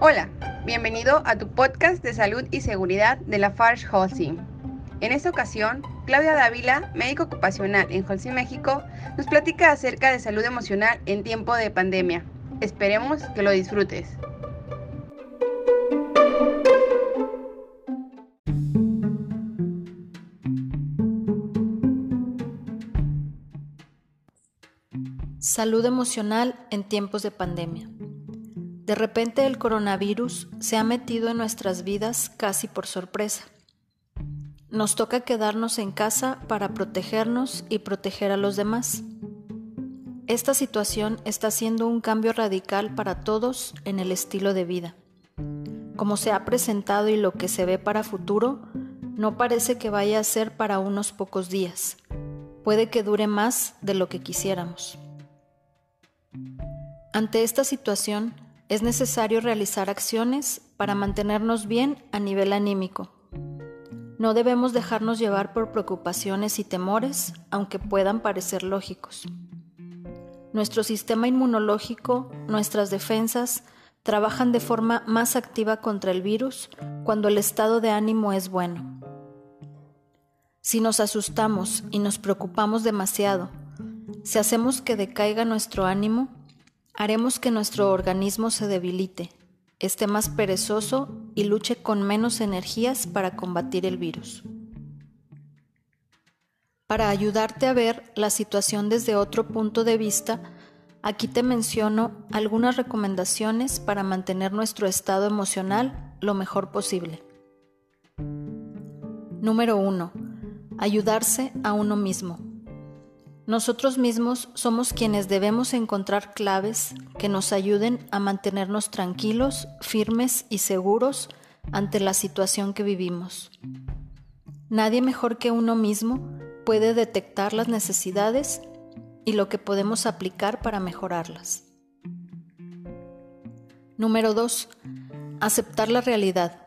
Hola, bienvenido a tu podcast de salud y seguridad de la Farge Holcim. En esta ocasión, Claudia Dávila, médico ocupacional en Holcim, México, nos platica acerca de salud emocional en tiempo de pandemia. Esperemos que lo disfrutes. Salud emocional en tiempos de pandemia. De repente el coronavirus se ha metido en nuestras vidas casi por sorpresa. Nos toca quedarnos en casa para protegernos y proteger a los demás. Esta situación está haciendo un cambio radical para todos en el estilo de vida. Como se ha presentado y lo que se ve para futuro, no parece que vaya a ser para unos pocos días. Puede que dure más de lo que quisiéramos. Ante esta situación, es necesario realizar acciones para mantenernos bien a nivel anímico. No debemos dejarnos llevar por preocupaciones y temores, aunque puedan parecer lógicos. Nuestro sistema inmunológico, nuestras defensas, trabajan de forma más activa contra el virus cuando el estado de ánimo es bueno. Si nos asustamos y nos preocupamos demasiado, si hacemos que decaiga nuestro ánimo, haremos que nuestro organismo se debilite, esté más perezoso y luche con menos energías para combatir el virus. Para ayudarte a ver la situación desde otro punto de vista, aquí te menciono algunas recomendaciones para mantener nuestro estado emocional lo mejor posible. Número 1. Ayudarse a uno mismo. Nosotros mismos somos quienes debemos encontrar claves que nos ayuden a mantenernos tranquilos, firmes y seguros ante la situación que vivimos. Nadie mejor que uno mismo puede detectar las necesidades y lo que podemos aplicar para mejorarlas. Número 2. Aceptar la realidad.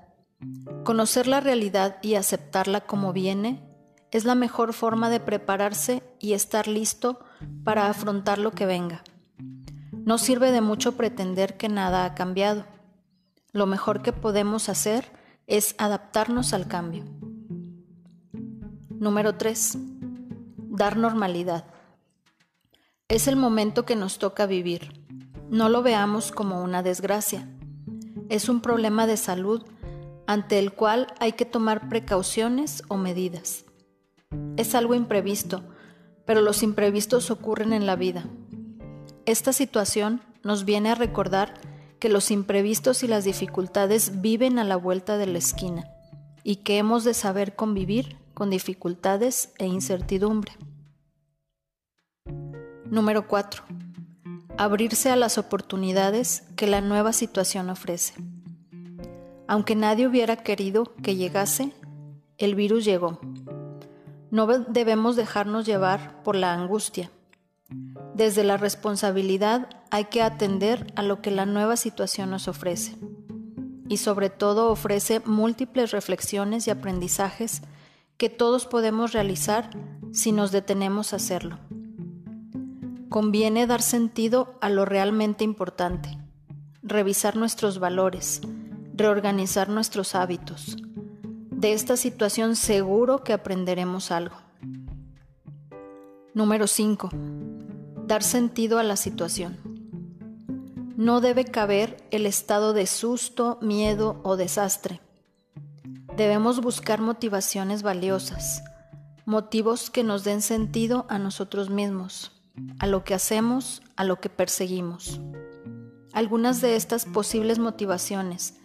Conocer la realidad y aceptarla como viene es la mejor forma de prepararse y estar listo para afrontar lo que venga. No sirve de mucho pretender que nada ha cambiado. Lo mejor que podemos hacer es adaptarnos al cambio. Número 3. Dar normalidad. Es el momento que nos toca vivir. No lo veamos como una desgracia. Es un problema de salud ante el cual hay que tomar precauciones o medidas. Es algo imprevisto, pero los imprevistos ocurren en la vida. Esta situación nos viene a recordar que los imprevistos y las dificultades viven a la vuelta de la esquina y que hemos de saber convivir con dificultades e incertidumbre. Número 4. Abrirse a las oportunidades que la nueva situación ofrece. Aunque nadie hubiera querido que llegase, el virus llegó. No debemos dejarnos llevar por la angustia. Desde la responsabilidad hay que atender a lo que la nueva situación nos ofrece. Y sobre todo ofrece múltiples reflexiones y aprendizajes que todos podemos realizar si nos detenemos a hacerlo. Conviene dar sentido a lo realmente importante, revisar nuestros valores, reorganizar nuestros hábitos, de esta situación seguro que aprenderemos algo. Número 5. Dar sentido a la situación. No debe caber el estado de susto, miedo o desastre. Debemos buscar motivaciones valiosas, motivos que nos den sentido a nosotros mismos, a lo que hacemos, a lo que perseguimos. Algunas de estas posibles motivaciones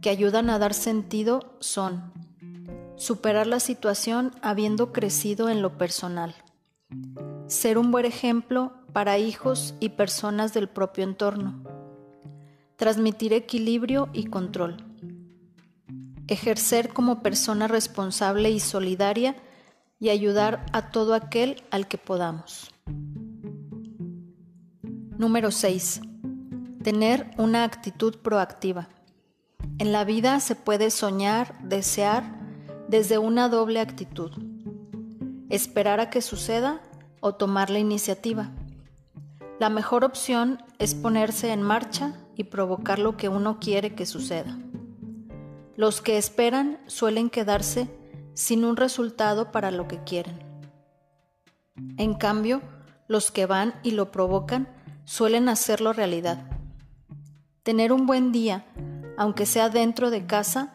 que ayudan a dar sentido son Superar la situación habiendo crecido en lo personal. Ser un buen ejemplo para hijos y personas del propio entorno. Transmitir equilibrio y control. Ejercer como persona responsable y solidaria y ayudar a todo aquel al que podamos. Número 6. Tener una actitud proactiva. En la vida se puede soñar, desear desde una doble actitud, esperar a que suceda o tomar la iniciativa. La mejor opción es ponerse en marcha y provocar lo que uno quiere que suceda. Los que esperan suelen quedarse sin un resultado para lo que quieren. En cambio, los que van y lo provocan suelen hacerlo realidad. Tener un buen día, aunque sea dentro de casa,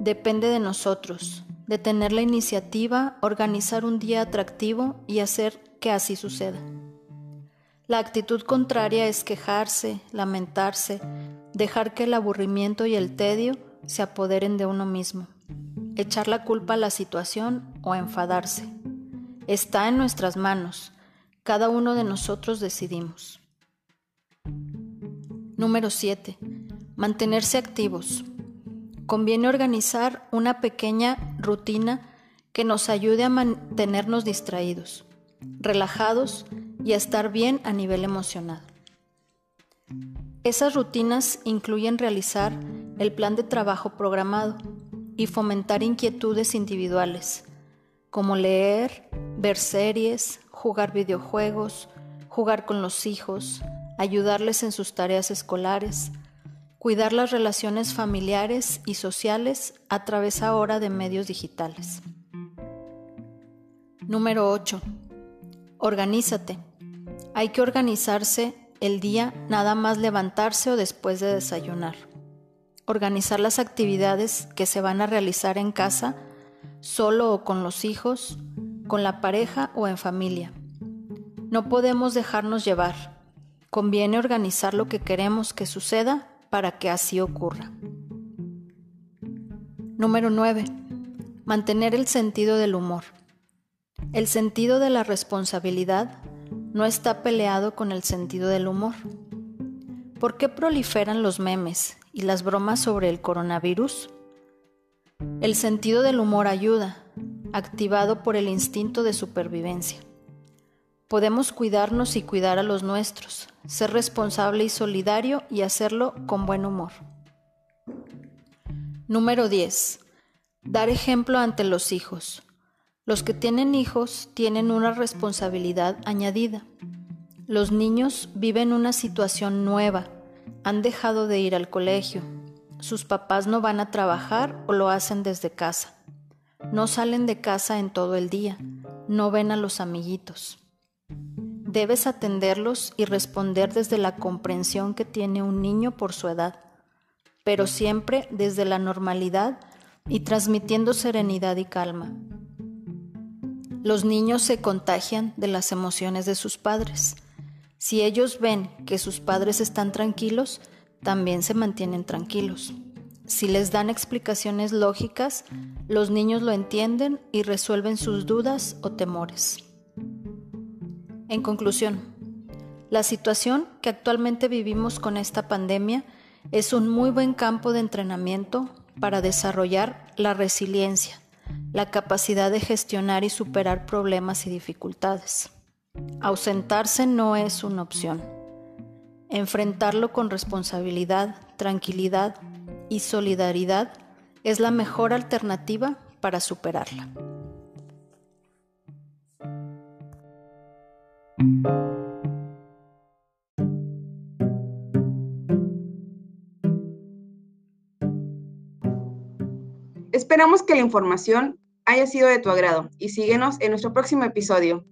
depende de nosotros, de tener la iniciativa, organizar un día atractivo y hacer que así suceda. La actitud contraria es quejarse, lamentarse, dejar que el aburrimiento y el tedio se apoderen de uno mismo, echar la culpa a la situación o enfadarse. Está en nuestras manos, cada uno de nosotros decidimos. Número 7. Mantenerse activos. Conviene organizar una pequeña rutina que nos ayude a mantenernos distraídos, relajados y a estar bien a nivel emocional. Esas rutinas incluyen realizar el plan de trabajo programado y fomentar inquietudes individuales, como leer, ver series, jugar videojuegos, jugar con los hijos, ayudarles en sus tareas escolares, cuidar las relaciones familiares y sociales a través ahora de medios digitales. Número 8. Organízate. Hay que organizarse el día nada más levantarse o después de desayunar. Organizar las actividades que se van a realizar en casa, solo o con los hijos, con la pareja o en familia. No podemos dejarnos llevar. Conviene organizar lo que queremos que suceda para que así ocurra. Número 9. Mantener el sentido del humor. El sentido de la responsabilidad no está peleado con el sentido del humor. ¿Por qué proliferan los memes y las bromas sobre el coronavirus? El sentido del humor ayuda, activado por el instinto de supervivencia. Podemos cuidarnos y cuidar a los nuestros, ser responsable y solidario y hacerlo con buen humor. Número 10. Dar ejemplo ante los hijos. Los que tienen hijos tienen una responsabilidad añadida. Los niños viven una situación nueva, han dejado de ir al colegio, sus papás no van a trabajar o lo hacen desde casa, no salen de casa en todo el día, no ven a los amiguitos. Debes atenderlos y responder desde la comprensión que tiene un niño por su edad, pero siempre desde la normalidad y transmitiendo serenidad y calma. Los niños se contagian de las emociones de sus padres. Si ellos ven que sus padres están tranquilos, también se mantienen tranquilos. Si les dan explicaciones lógicas, los niños lo entienden y resuelven sus dudas o temores. En conclusión, la situación que actualmente vivimos con esta pandemia es un muy buen campo de entrenamiento para desarrollar la resiliencia, la capacidad de gestionar y superar problemas y dificultades. Ausentarse no es una opción. Enfrentarlo con responsabilidad, tranquilidad y solidaridad es la mejor alternativa para superarla. Esperamos que la información haya sido de tu agrado y síguenos en nuestro próximo episodio.